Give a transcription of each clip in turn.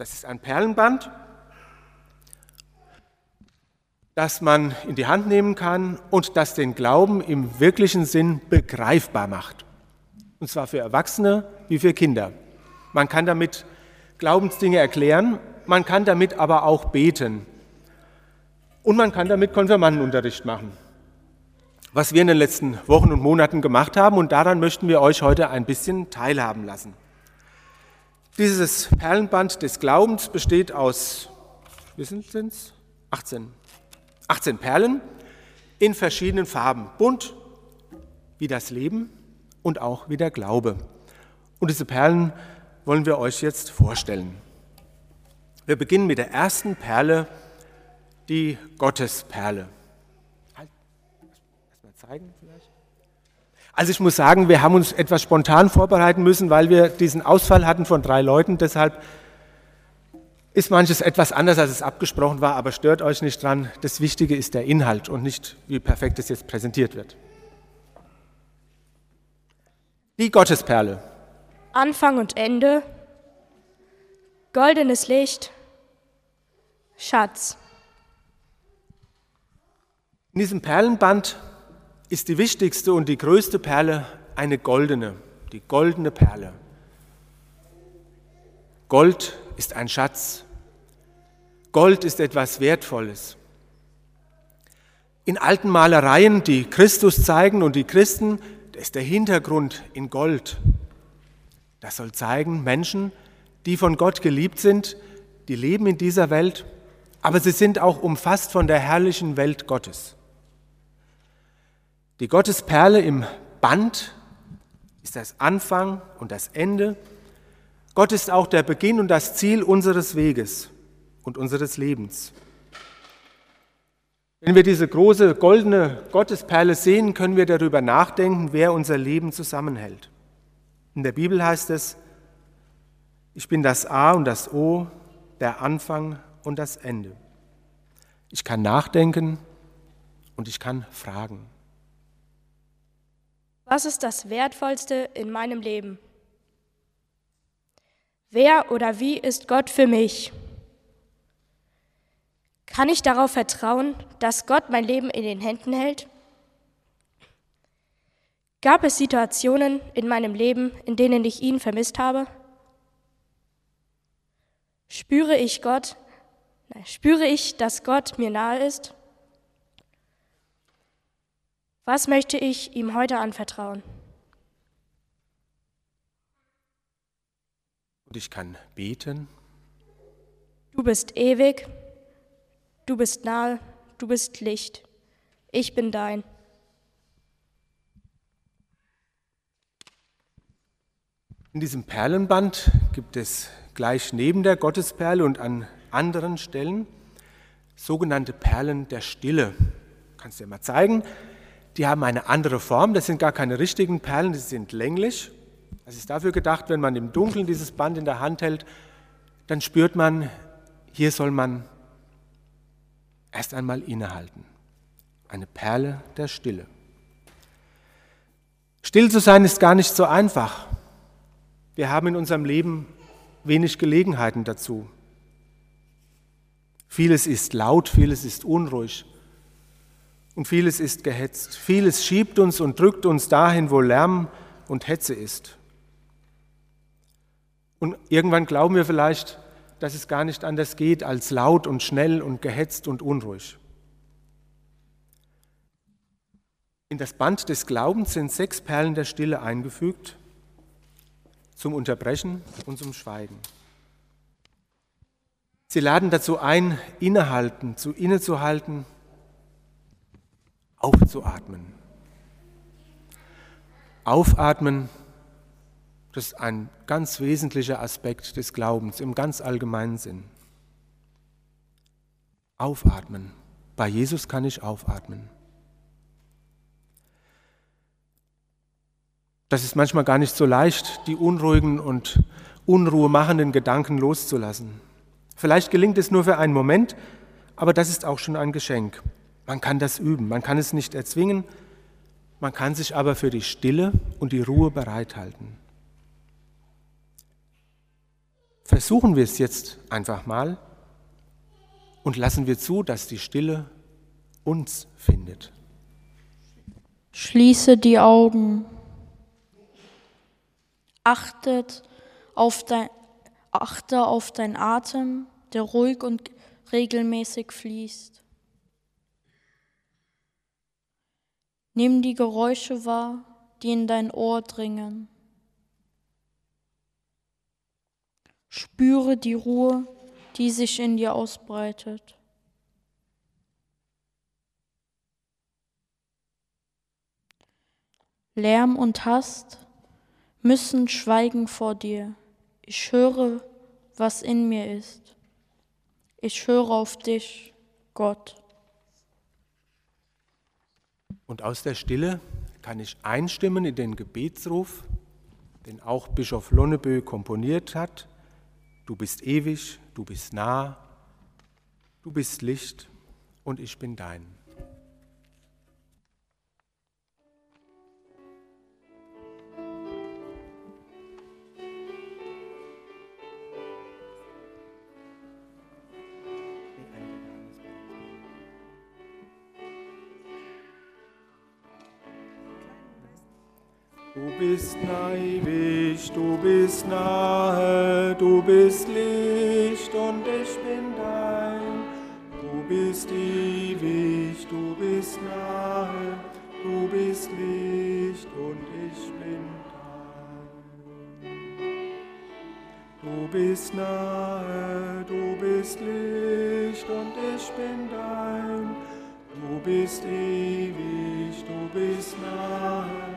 Das ist ein Perlenband, das man in die Hand nehmen kann und das den Glauben im wirklichen Sinn begreifbar macht. Und zwar für Erwachsene wie für Kinder. Man kann damit Glaubensdinge erklären, man kann damit aber auch beten. Und man kann damit Konfirmandenunterricht machen. Was wir in den letzten Wochen und Monaten gemacht haben und daran möchten wir euch heute ein bisschen teilhaben lassen. Dieses Perlenband des Glaubens besteht aus, wie sind es? 18. 18 Perlen in verschiedenen Farben, bunt wie das Leben und auch wie der Glaube. Und diese Perlen wollen wir euch jetzt vorstellen. Wir beginnen mit der ersten Perle, die Gottesperle. Halt, erstmal zeigen. Also ich muss sagen, wir haben uns etwas spontan vorbereiten müssen, weil wir diesen Ausfall hatten von drei Leuten. Deshalb ist manches etwas anders, als es abgesprochen war, aber stört euch nicht dran. Das Wichtige ist der Inhalt und nicht, wie perfekt es jetzt präsentiert wird. Die Gottesperle. Anfang und Ende, goldenes Licht, Schatz. In diesem Perlenband ist die wichtigste und die größte Perle eine goldene, die goldene Perle. Gold ist ein Schatz. Gold ist etwas Wertvolles. In alten Malereien, die Christus zeigen und die Christen, da ist der Hintergrund in Gold. Das soll zeigen, Menschen, die von Gott geliebt sind, die leben in dieser Welt, aber sie sind auch umfasst von der herrlichen Welt Gottes. Die Gottesperle im Band ist das Anfang und das Ende Gott ist auch der Beginn und das Ziel unseres Weges und unseres Lebens. Wenn wir diese große goldene Gottesperle sehen, können wir darüber nachdenken, wer unser Leben zusammenhält. In der Bibel heißt es, ich bin das A und das O, der Anfang und das Ende. Ich kann nachdenken und ich kann fragen. Was ist das Wertvollste in meinem Leben? Wer oder wie ist Gott für mich? Kann ich darauf vertrauen, dass Gott mein Leben in den Händen hält? Gab es Situationen in meinem Leben, in denen ich ihn vermisst habe? Spüre ich Gott, spüre ich, dass Gott mir nahe ist? Was möchte ich ihm heute anvertrauen? Und ich kann beten. Du bist ewig, du bist nahe, du bist Licht. Ich bin dein. In diesem Perlenband gibt es gleich neben der Gottesperle und an anderen Stellen sogenannte Perlen der Stille. Kannst du dir mal zeigen. Die haben eine andere Form. Das sind gar keine richtigen Perlen, die sind länglich es ist dafür gedacht, wenn man im Dunkeln dieses Band in der Hand hält, dann spürt man, hier soll man erst einmal innehalten. Eine Perle der Stille. Still zu sein ist gar nicht so einfach. Wir haben in unserem Leben wenig Gelegenheiten dazu. Vieles ist laut, vieles ist unruhig und vieles ist gehetzt. Vieles schiebt uns und drückt uns dahin, wo Lärm und Hetze ist. Und irgendwann glauben wir vielleicht, dass es gar nicht anders geht als laut und schnell und gehetzt und unruhig. In das Band des Glaubens sind sechs Perlen der Stille eingefügt zum Unterbrechen und zum Schweigen. Sie laden dazu ein, innehalten, zu innezuhalten, aufzuatmen. Aufatmen das ist ein ganz wesentlicher Aspekt des Glaubens im ganz allgemeinen Sinn. Aufatmen. Bei Jesus kann ich aufatmen. Das ist manchmal gar nicht so leicht, die unruhigen und unruhemachenden Gedanken loszulassen. Vielleicht gelingt es nur für einen Moment, aber das ist auch schon ein Geschenk. Man kann das üben, man kann es nicht erzwingen, man kann sich aber für die Stille und die Ruhe bereithalten. versuchen wir es jetzt einfach mal und lassen wir zu, dass die Stille uns findet. Schließe die Augen. Achtet auf dein, achte auf deinen Atem, der ruhig und regelmäßig fließt. Nimm die Geräusche wahr, die in dein Ohr dringen. Spüre die Ruhe, die sich in dir ausbreitet. Lärm und Hast müssen schweigen vor dir. Ich höre, was in mir ist. Ich höre auf dich, Gott. Und aus der Stille kann ich einstimmen in den Gebetsruf, den auch Bischof Lonnebö komponiert hat. Du bist ewig, du bist nah, du bist Licht und ich bin dein. Bist nahe, du bist Licht und ich bin dein. Du bist ewig, du bist nahe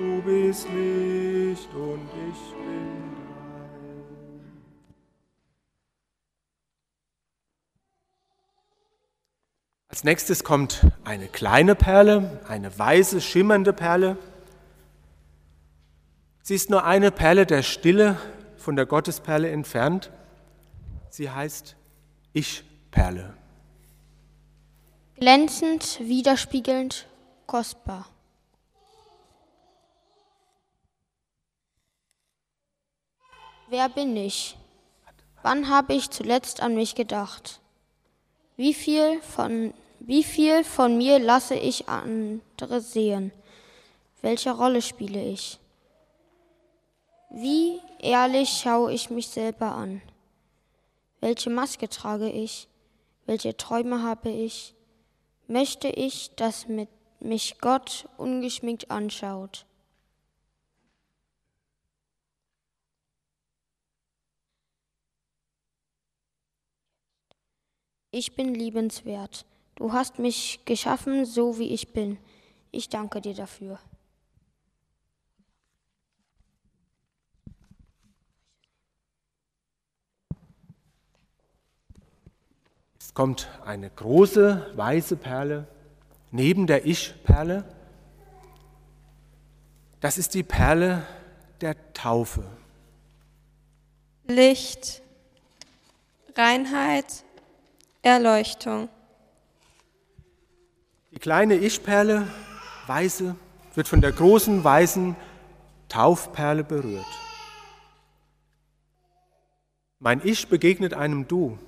du bist Licht und ich bin dein. Als nächstes kommt eine kleine Perle, eine weiße, schimmernde Perle. Sie ist nur eine Perle der Stille von der Gottesperle entfernt. Sie heißt Ich-Perle. Glänzend, widerspiegelnd, kostbar. Wer bin ich? Wann habe ich zuletzt an mich gedacht? Wie viel von, wie viel von mir lasse ich andere sehen? Welche Rolle spiele ich? Wie ehrlich schaue ich mich selber an? Welche Maske trage ich? Welche Träume habe ich? Möchte ich, dass mich Gott ungeschminkt anschaut? Ich bin liebenswert. Du hast mich geschaffen, so wie ich bin. Ich danke dir dafür. Es kommt eine große weiße Perle neben der Ich-Perle. Das ist die Perle der Taufe. Licht, Reinheit, Erleuchtung. Die kleine Ich-Perle, weiße, wird von der großen weißen Taufperle berührt. Mein Ich begegnet einem Du.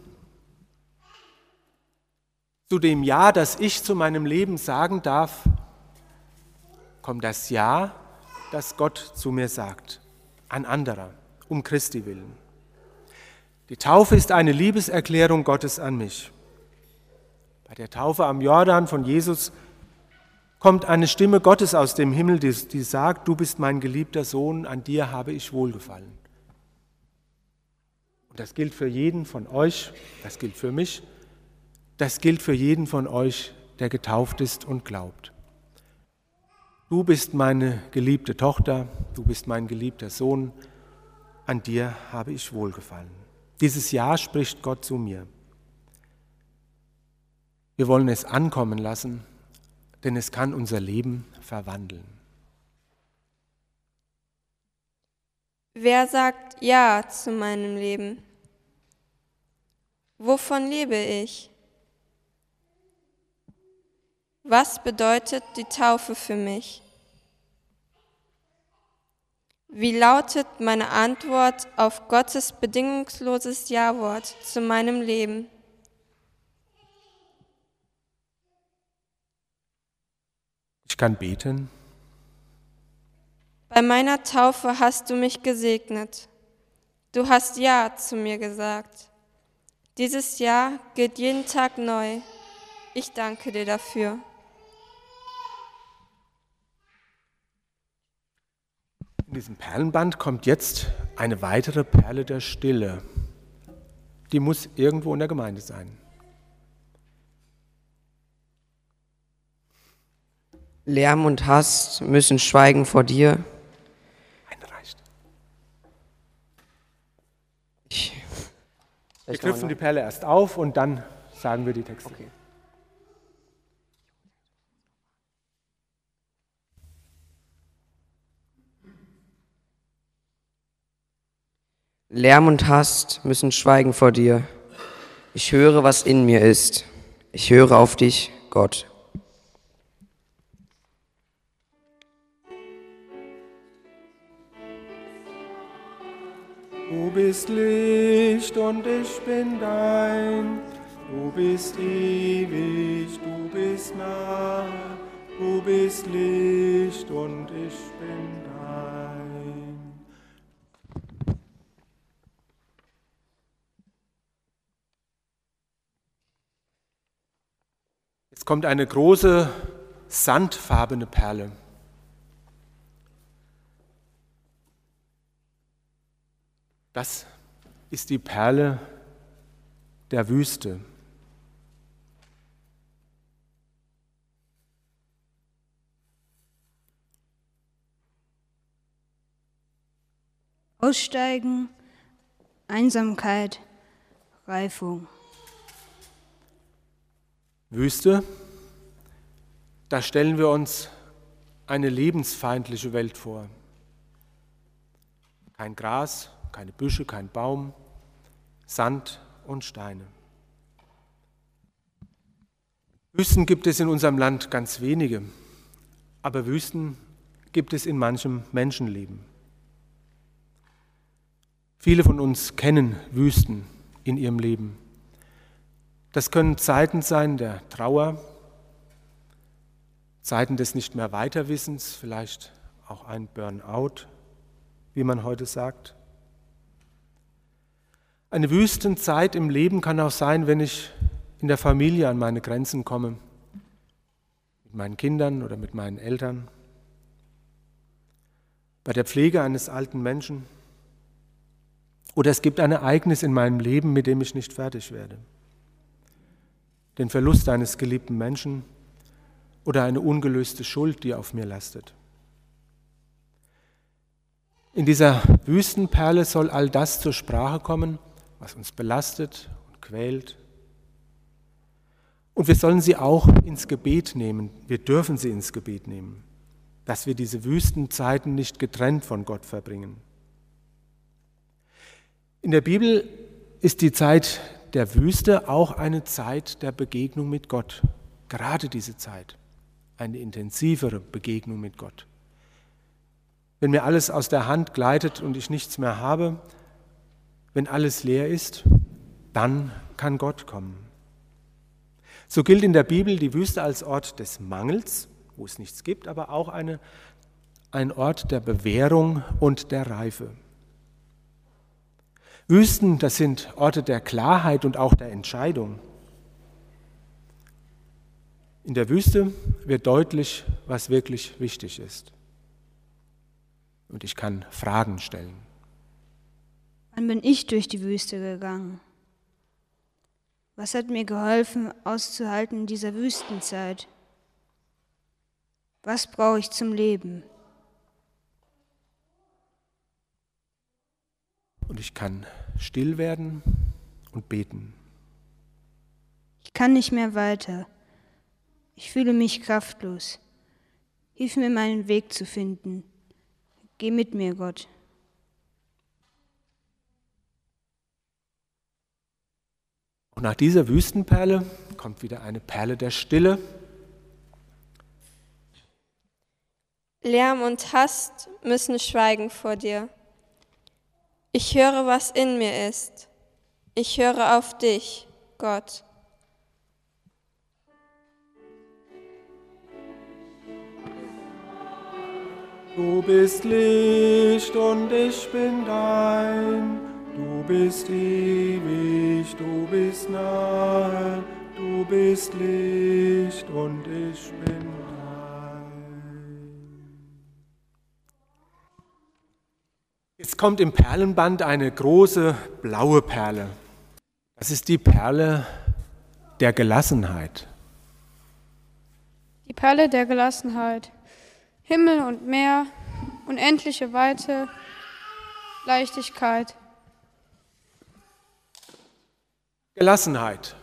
Zu dem Ja, das ich zu meinem Leben sagen darf, kommt das Ja, das Gott zu mir sagt. Ein anderer, um Christi willen. Die Taufe ist eine Liebeserklärung Gottes an mich. Bei der Taufe am Jordan von Jesus kommt eine Stimme Gottes aus dem Himmel, die, die sagt, du bist mein geliebter Sohn, an dir habe ich wohlgefallen. Und das gilt für jeden von euch, das gilt für mich, das gilt für jeden von euch, der getauft ist und glaubt. Du bist meine geliebte Tochter, du bist mein geliebter Sohn, an dir habe ich wohlgefallen. Dieses Ja spricht Gott zu mir. Wir wollen es ankommen lassen, denn es kann unser Leben verwandeln. Wer sagt Ja zu meinem Leben? Wovon lebe ich? Was bedeutet die Taufe für mich? Wie lautet meine Antwort auf Gottes bedingungsloses Ja-Wort zu meinem Leben? Ich kann beten. Bei meiner Taufe hast du mich gesegnet. Du hast Ja zu mir gesagt. Dieses Ja gilt jeden Tag neu. Ich danke dir dafür. In diesem Perlenband kommt jetzt eine weitere Perle der Stille. Die muss irgendwo in der Gemeinde sein. Lärm und Hass müssen schweigen vor dir. Eine reicht. Ich, Wir knüpfen die Perle erst auf und dann sagen wir die Texte. Okay. Lärm und Hass müssen schweigen vor dir. Ich höre, was in mir ist. Ich höre auf dich, Gott. Du bist Licht und ich bin dein. Du bist ewig, du bist nah. Du bist Licht und ich bin Jetzt kommt eine große sandfarbene Perle. Das ist die Perle der Wüste. Aussteigen, Einsamkeit, Reifung. Wüste, da stellen wir uns eine lebensfeindliche Welt vor. Kein Gras, keine Büsche, kein Baum, Sand und Steine. Wüsten gibt es in unserem Land ganz wenige, aber Wüsten gibt es in manchem Menschenleben. Viele von uns kennen Wüsten in ihrem Leben. Das können Zeiten sein der Trauer, Zeiten des nicht mehr Weiterwissens, vielleicht auch ein Burnout, wie man heute sagt. Eine Wüstenzeit im Leben kann auch sein, wenn ich in der Familie an meine Grenzen komme, mit meinen Kindern oder mit meinen Eltern, bei der Pflege eines alten Menschen oder es gibt ein Ereignis in meinem Leben, mit dem ich nicht fertig werde. Den Verlust eines geliebten Menschen oder eine ungelöste Schuld, die auf mir lastet. In dieser Wüstenperle soll all das zur Sprache kommen, was uns belastet und quält. Und wir sollen sie auch ins Gebet nehmen. Wir dürfen sie ins Gebet nehmen, dass wir diese Wüstenzeiten nicht getrennt von Gott verbringen. In der Bibel ist die Zeit der Wüste auch eine Zeit der Begegnung mit Gott. Gerade diese Zeit, eine intensivere Begegnung mit Gott. Wenn mir alles aus der Hand gleitet und ich nichts mehr habe, wenn alles leer ist, dann kann Gott kommen. So gilt in der Bibel die Wüste als Ort des Mangels, wo es nichts gibt, aber auch eine, ein Ort der Bewährung und der Reife. Wüsten, das sind Orte der Klarheit und auch der Entscheidung. In der Wüste wird deutlich, was wirklich wichtig ist. Und ich kann Fragen stellen. Wann bin ich durch die Wüste gegangen? Was hat mir geholfen, auszuhalten in dieser Wüstenzeit? Was brauche ich zum Leben? Und ich kann still werden und beten. Ich kann nicht mehr weiter. Ich fühle mich kraftlos. Hilf mir, meinen Weg zu finden. Geh mit mir, Gott. Und nach dieser Wüstenperle kommt wieder eine Perle der Stille. Lärm und Hast müssen schweigen vor dir. Ich höre, was in mir ist. Ich höre auf dich, Gott. Du bist Licht und ich bin dein. Du bist ewig, du bist nahe. Du bist Licht und ich bin dein. Jetzt kommt im Perlenband eine große blaue Perle. Das ist die Perle der Gelassenheit. Die Perle der Gelassenheit. Himmel und Meer, unendliche Weite, Leichtigkeit. Gelassenheit.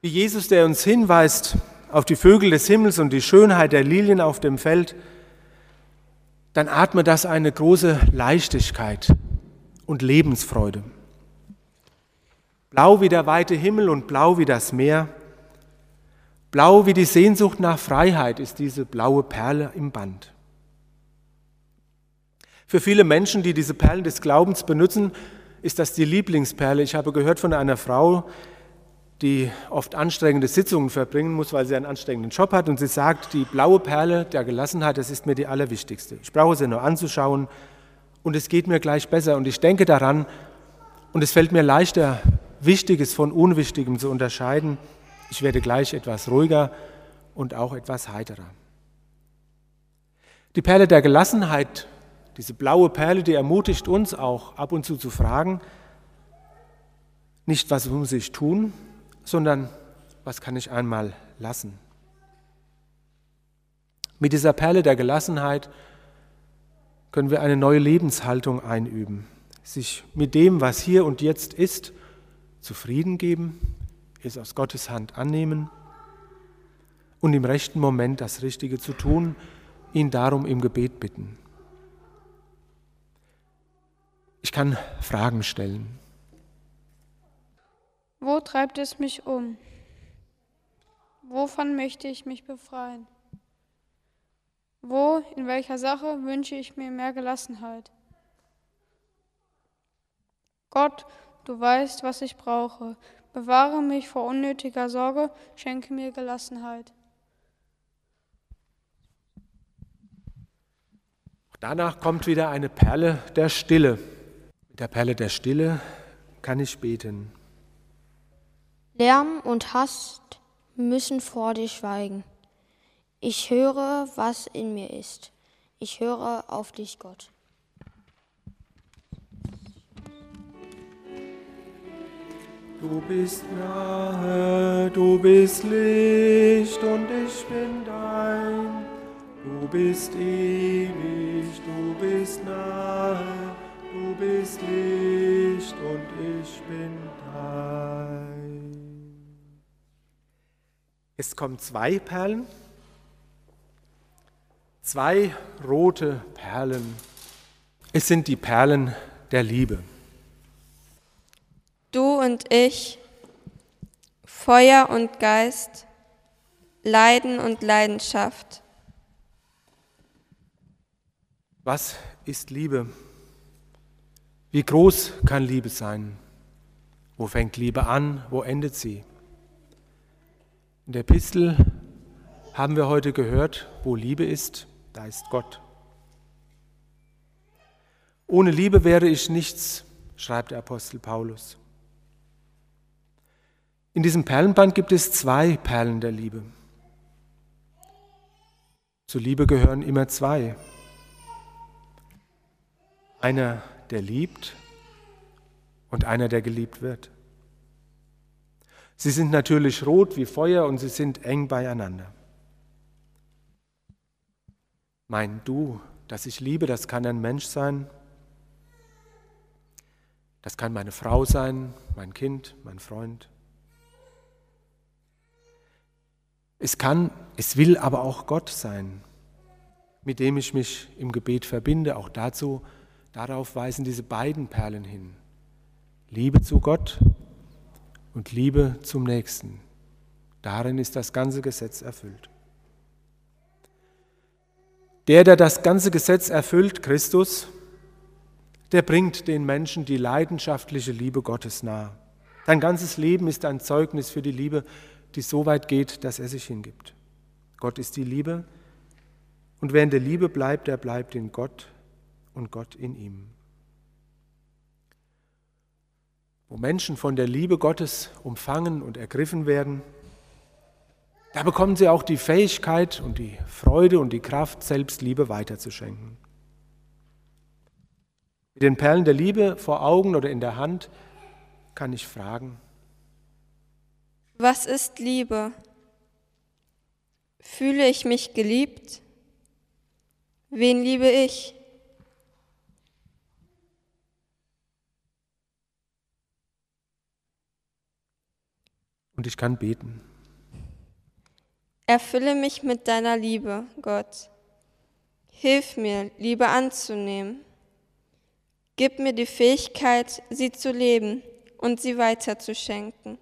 Wie Jesus, der uns hinweist auf die Vögel des Himmels und die Schönheit der Lilien auf dem Feld, dann atme das eine große Leichtigkeit und Lebensfreude. Blau wie der weite Himmel und blau wie das Meer. Blau wie die Sehnsucht nach Freiheit ist diese blaue Perle im Band. Für viele Menschen, die diese Perlen des Glaubens benutzen, ist das die Lieblingsperle. Ich habe gehört von einer Frau, die oft anstrengende Sitzungen verbringen muss, weil sie einen anstrengenden Job hat. Und sie sagt, die blaue Perle der Gelassenheit, das ist mir die allerwichtigste. Ich brauche sie nur anzuschauen und es geht mir gleich besser. Und ich denke daran und es fällt mir leichter, Wichtiges von Unwichtigem zu unterscheiden. Ich werde gleich etwas ruhiger und auch etwas heiterer. Die Perle der Gelassenheit, diese blaue Perle, die ermutigt uns auch ab und zu zu fragen, nicht was muss ich tun, sondern was kann ich einmal lassen. Mit dieser Perle der Gelassenheit können wir eine neue Lebenshaltung einüben, sich mit dem, was hier und jetzt ist, zufrieden geben es aus Gottes Hand annehmen und im rechten Moment das Richtige zu tun, ihn darum im Gebet bitten. Ich kann Fragen stellen. Wo treibt es mich um? Wovon möchte ich mich befreien? Wo, in welcher Sache wünsche ich mir mehr Gelassenheit? Gott, du weißt, was ich brauche. Bewahre mich vor unnötiger Sorge, schenke mir Gelassenheit. Danach kommt wieder eine Perle der Stille. Mit der Perle der Stille kann ich beten. Lärm und Hast müssen vor dir schweigen. Ich höre, was in mir ist. Ich höre auf dich, Gott. Du bist nahe, du bist Licht und ich bin dein. Du bist ewig, du bist nahe, du bist Licht und ich bin dein. Es kommen zwei Perlen, zwei rote Perlen. Es sind die Perlen der Liebe. Du und ich, Feuer und Geist, Leiden und Leidenschaft. Was ist Liebe? Wie groß kann Liebe sein? Wo fängt Liebe an? Wo endet sie? In der Epistel haben wir heute gehört, wo Liebe ist, da ist Gott. Ohne Liebe wäre ich nichts, schreibt der Apostel Paulus. In diesem Perlenband gibt es zwei Perlen der Liebe. Zur Liebe gehören immer zwei. Einer, der liebt und einer, der geliebt wird. Sie sind natürlich rot wie Feuer und sie sind eng beieinander. Mein Du, das ich liebe, das kann ein Mensch sein, das kann meine Frau sein, mein Kind, mein Freund. Es kann, es will aber auch Gott sein, mit dem ich mich im Gebet verbinde. Auch dazu, darauf weisen diese beiden Perlen hin. Liebe zu Gott und Liebe zum Nächsten. Darin ist das ganze Gesetz erfüllt. Der, der das ganze Gesetz erfüllt, Christus, der bringt den Menschen die leidenschaftliche Liebe Gottes nahe. Dein ganzes Leben ist ein Zeugnis für die Liebe, die so weit geht, dass er sich hingibt. Gott ist die Liebe und wer in der Liebe bleibt, der bleibt in Gott und Gott in ihm. Wo Menschen von der Liebe Gottes umfangen und ergriffen werden, da bekommen sie auch die Fähigkeit und die Freude und die Kraft, selbst Liebe weiterzuschenken. Mit den Perlen der Liebe vor Augen oder in der Hand kann ich fragen. Was ist Liebe? Fühle ich mich geliebt? Wen liebe ich? Und ich kann beten. Erfülle mich mit deiner Liebe, Gott. Hilf mir, Liebe anzunehmen. Gib mir die Fähigkeit, sie zu leben und sie weiterzuschenken.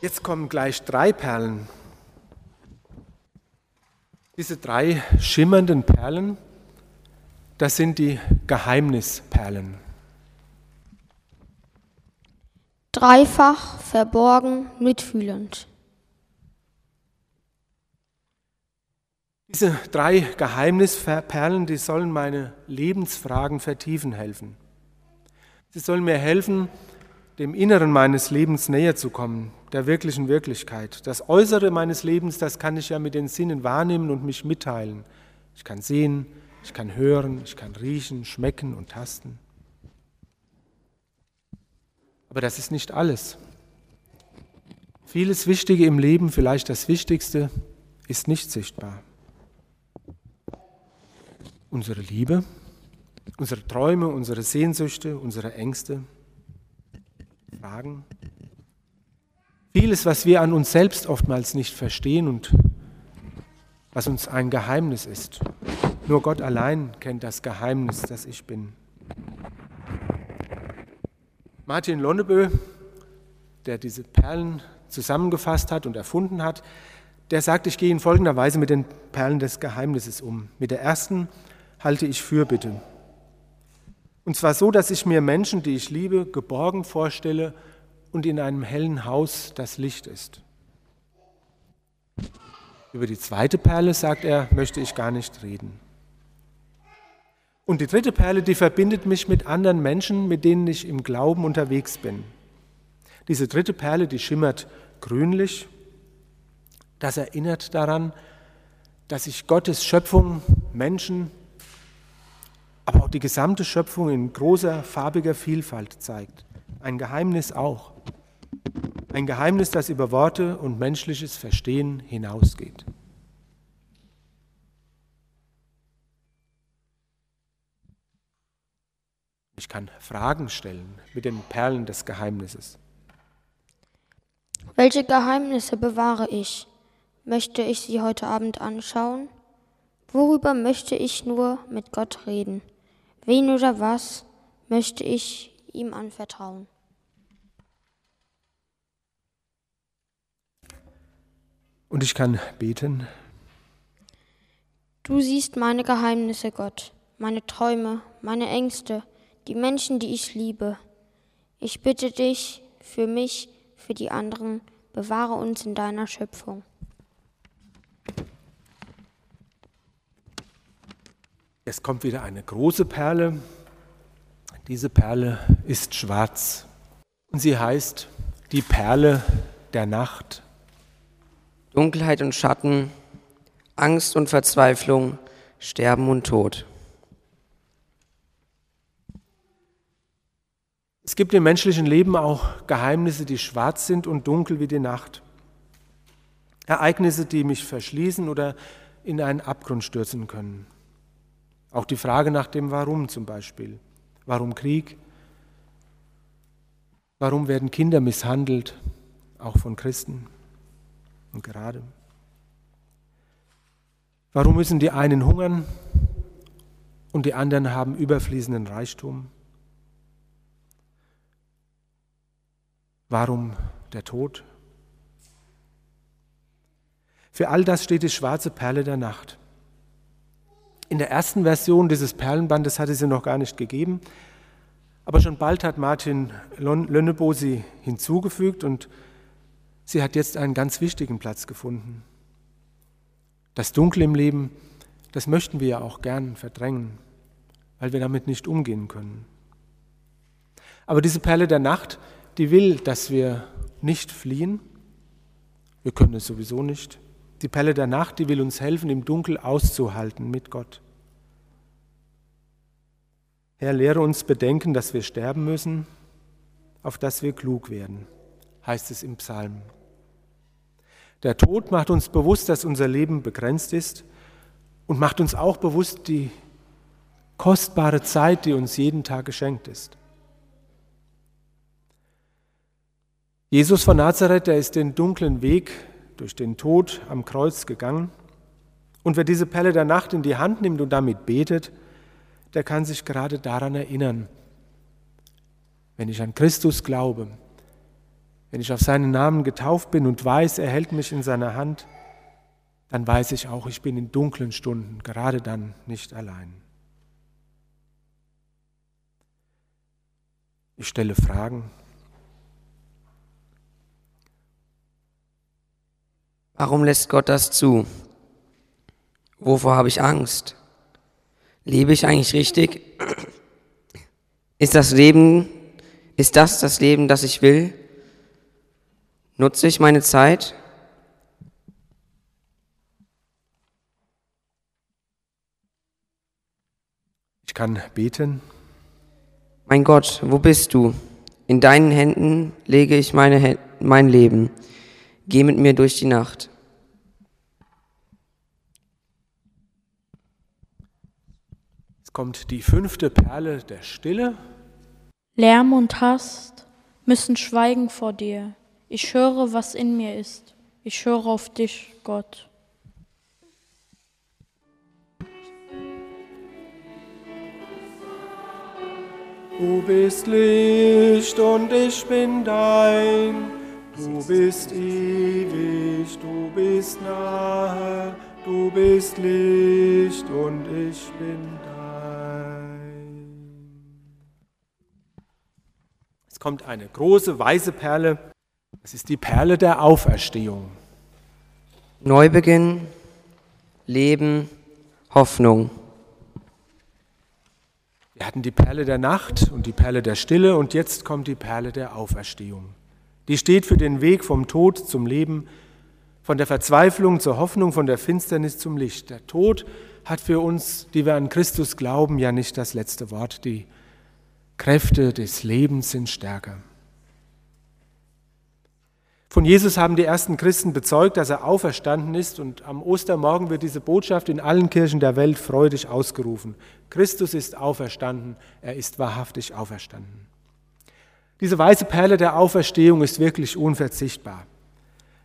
Jetzt kommen gleich drei Perlen. Diese drei schimmernden Perlen, das sind die Geheimnisperlen. Dreifach, verborgen, mitfühlend. Diese drei Geheimnisperlen, die sollen meine Lebensfragen vertiefen helfen. Sie sollen mir helfen, dem Inneren meines Lebens näher zu kommen, der wirklichen Wirklichkeit. Das Äußere meines Lebens, das kann ich ja mit den Sinnen wahrnehmen und mich mitteilen. Ich kann sehen, ich kann hören, ich kann riechen, schmecken und tasten. Aber das ist nicht alles. Vieles Wichtige im Leben, vielleicht das Wichtigste, ist nicht sichtbar. Unsere Liebe, unsere Träume, unsere Sehnsüchte, unsere Ängste, Fragen. Vieles, was wir an uns selbst oftmals nicht verstehen und was uns ein Geheimnis ist. Nur Gott allein kennt das Geheimnis, das ich bin. Martin Lonnebö, der diese Perlen zusammengefasst hat und erfunden hat, der sagt, ich gehe in folgender Weise mit den Perlen des Geheimnisses um. Mit der ersten halte ich Fürbitte. Und zwar so, dass ich mir Menschen, die ich liebe, geborgen vorstelle und in einem hellen Haus das Licht ist. Über die zweite Perle, sagt er, möchte ich gar nicht reden. Und die dritte Perle, die verbindet mich mit anderen Menschen, mit denen ich im Glauben unterwegs bin. Diese dritte Perle, die schimmert grünlich. Das erinnert daran, dass sich Gottes Schöpfung, Menschen, aber auch die gesamte Schöpfung in großer farbiger Vielfalt zeigt. Ein Geheimnis auch. Ein Geheimnis, das über Worte und menschliches Verstehen hinausgeht. Ich kann Fragen stellen mit den Perlen des Geheimnisses. Welche Geheimnisse bewahre ich? Möchte ich sie heute Abend anschauen? Worüber möchte ich nur mit Gott reden? Wen oder was möchte ich ihm anvertrauen? Und ich kann beten. Du siehst meine Geheimnisse, Gott, meine Träume, meine Ängste, die Menschen, die ich liebe. Ich bitte dich für mich, für die anderen, bewahre uns in deiner Schöpfung. Es kommt wieder eine große Perle. Diese Perle ist schwarz und sie heißt die Perle der Nacht. Dunkelheit und Schatten, Angst und Verzweiflung, Sterben und Tod. Es gibt im menschlichen Leben auch Geheimnisse, die schwarz sind und dunkel wie die Nacht. Ereignisse, die mich verschließen oder in einen Abgrund stürzen können. Auch die Frage nach dem Warum zum Beispiel. Warum Krieg? Warum werden Kinder misshandelt, auch von Christen und gerade? Warum müssen die einen hungern und die anderen haben überfließenden Reichtum? Warum der Tod? Für all das steht die schwarze Perle der Nacht. In der ersten Version dieses Perlenbandes hatte sie noch gar nicht gegeben, aber schon bald hat Martin Lönnebo sie hinzugefügt und sie hat jetzt einen ganz wichtigen Platz gefunden. Das Dunkel im Leben, das möchten wir ja auch gern verdrängen, weil wir damit nicht umgehen können. Aber diese Perle der Nacht, die will, dass wir nicht fliehen. Wir können es sowieso nicht. Die Perle der Nacht, die will uns helfen, im Dunkel auszuhalten mit Gott. Herr, lehre uns bedenken, dass wir sterben müssen, auf dass wir klug werden, heißt es im Psalm. Der Tod macht uns bewusst, dass unser Leben begrenzt ist und macht uns auch bewusst die kostbare Zeit, die uns jeden Tag geschenkt ist. Jesus von Nazareth, der ist den dunklen Weg durch den Tod am Kreuz gegangen. Und wer diese Pelle der Nacht in die Hand nimmt und damit betet, der kann sich gerade daran erinnern, wenn ich an Christus glaube, wenn ich auf seinen Namen getauft bin und weiß, er hält mich in seiner Hand, dann weiß ich auch, ich bin in dunklen Stunden gerade dann nicht allein. Ich stelle Fragen, Warum lässt Gott das zu? Wovor habe ich Angst? Lebe ich eigentlich richtig? Ist das Leben, ist das das Leben, das ich will? Nutze ich meine Zeit? Ich kann beten. Mein Gott, wo bist du? In deinen Händen lege ich meine, mein Leben. Geh mit mir durch die Nacht. Es kommt die fünfte Perle der Stille. Lärm und Hast müssen schweigen vor dir. Ich höre, was in mir ist. Ich höre auf dich, Gott. Du bist Licht und ich bin dein. Du bist ewig, du bist nahe, du bist Licht und ich bin dein. Es kommt eine große weiße Perle, es ist die Perle der Auferstehung. Neubeginn, Leben, Hoffnung. Wir hatten die Perle der Nacht und die Perle der Stille und jetzt kommt die Perle der Auferstehung. Die steht für den Weg vom Tod zum Leben, von der Verzweiflung zur Hoffnung, von der Finsternis zum Licht. Der Tod hat für uns, die wir an Christus glauben, ja nicht das letzte Wort. Die Kräfte des Lebens sind stärker. Von Jesus haben die ersten Christen bezeugt, dass er auferstanden ist und am Ostermorgen wird diese Botschaft in allen Kirchen der Welt freudig ausgerufen. Christus ist auferstanden, er ist wahrhaftig auferstanden. Diese weiße Perle der Auferstehung ist wirklich unverzichtbar,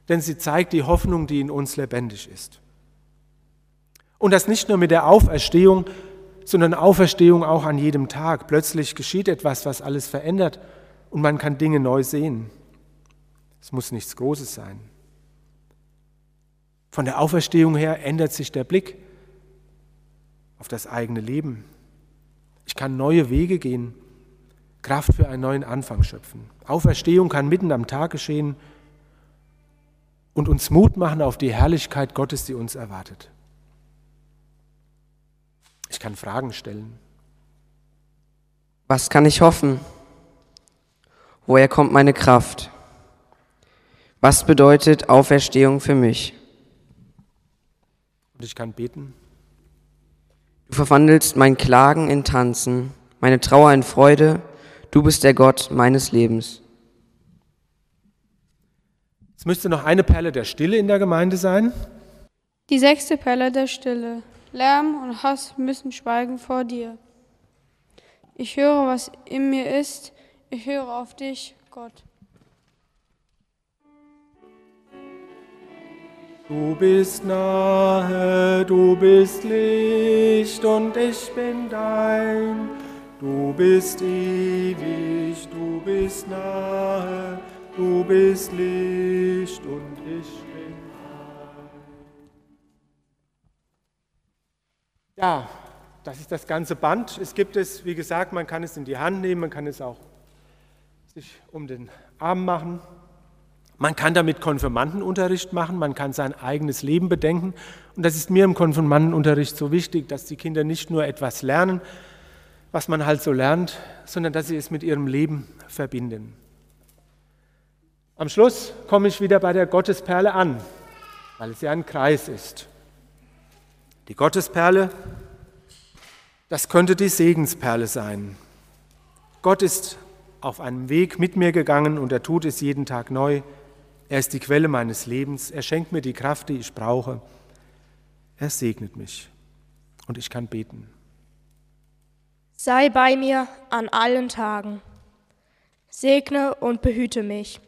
denn sie zeigt die Hoffnung, die in uns lebendig ist. Und das nicht nur mit der Auferstehung, sondern Auferstehung auch an jedem Tag. Plötzlich geschieht etwas, was alles verändert und man kann Dinge neu sehen. Es muss nichts Großes sein. Von der Auferstehung her ändert sich der Blick auf das eigene Leben. Ich kann neue Wege gehen Kraft für einen neuen Anfang schöpfen. Auferstehung kann mitten am Tag geschehen und uns Mut machen auf die Herrlichkeit Gottes, die uns erwartet. Ich kann Fragen stellen. Was kann ich hoffen? Woher kommt meine Kraft? Was bedeutet Auferstehung für mich? Und ich kann beten. Du verwandelst mein Klagen in Tanzen, meine Trauer in Freude Du bist der Gott meines Lebens. Es müsste noch eine Perle der Stille in der Gemeinde sein. Die sechste Perle der Stille. Lärm und Hass müssen schweigen vor dir. Ich höre, was in mir ist. Ich höre auf dich, Gott. Du bist nahe, du bist Licht und ich bin dein. Du bist ewig, du bist nahe, du bist Licht und ich bin frei. Ja, das ist das ganze Band. Es gibt es, wie gesagt, man kann es in die Hand nehmen, man kann es auch sich um den Arm machen. Man kann damit Konfirmandenunterricht machen, man kann sein eigenes Leben bedenken. Und das ist mir im Konfirmandenunterricht so wichtig, dass die Kinder nicht nur etwas lernen, was man halt so lernt, sondern dass sie es mit ihrem Leben verbinden. Am Schluss komme ich wieder bei der Gottesperle an, weil es ja ein Kreis ist. Die Gottesperle, das könnte die Segensperle sein. Gott ist auf einem Weg mit mir gegangen und er tut es jeden Tag neu. Er ist die Quelle meines Lebens. Er schenkt mir die Kraft, die ich brauche. Er segnet mich und ich kann beten. Sei bei mir an allen Tagen. Segne und behüte mich.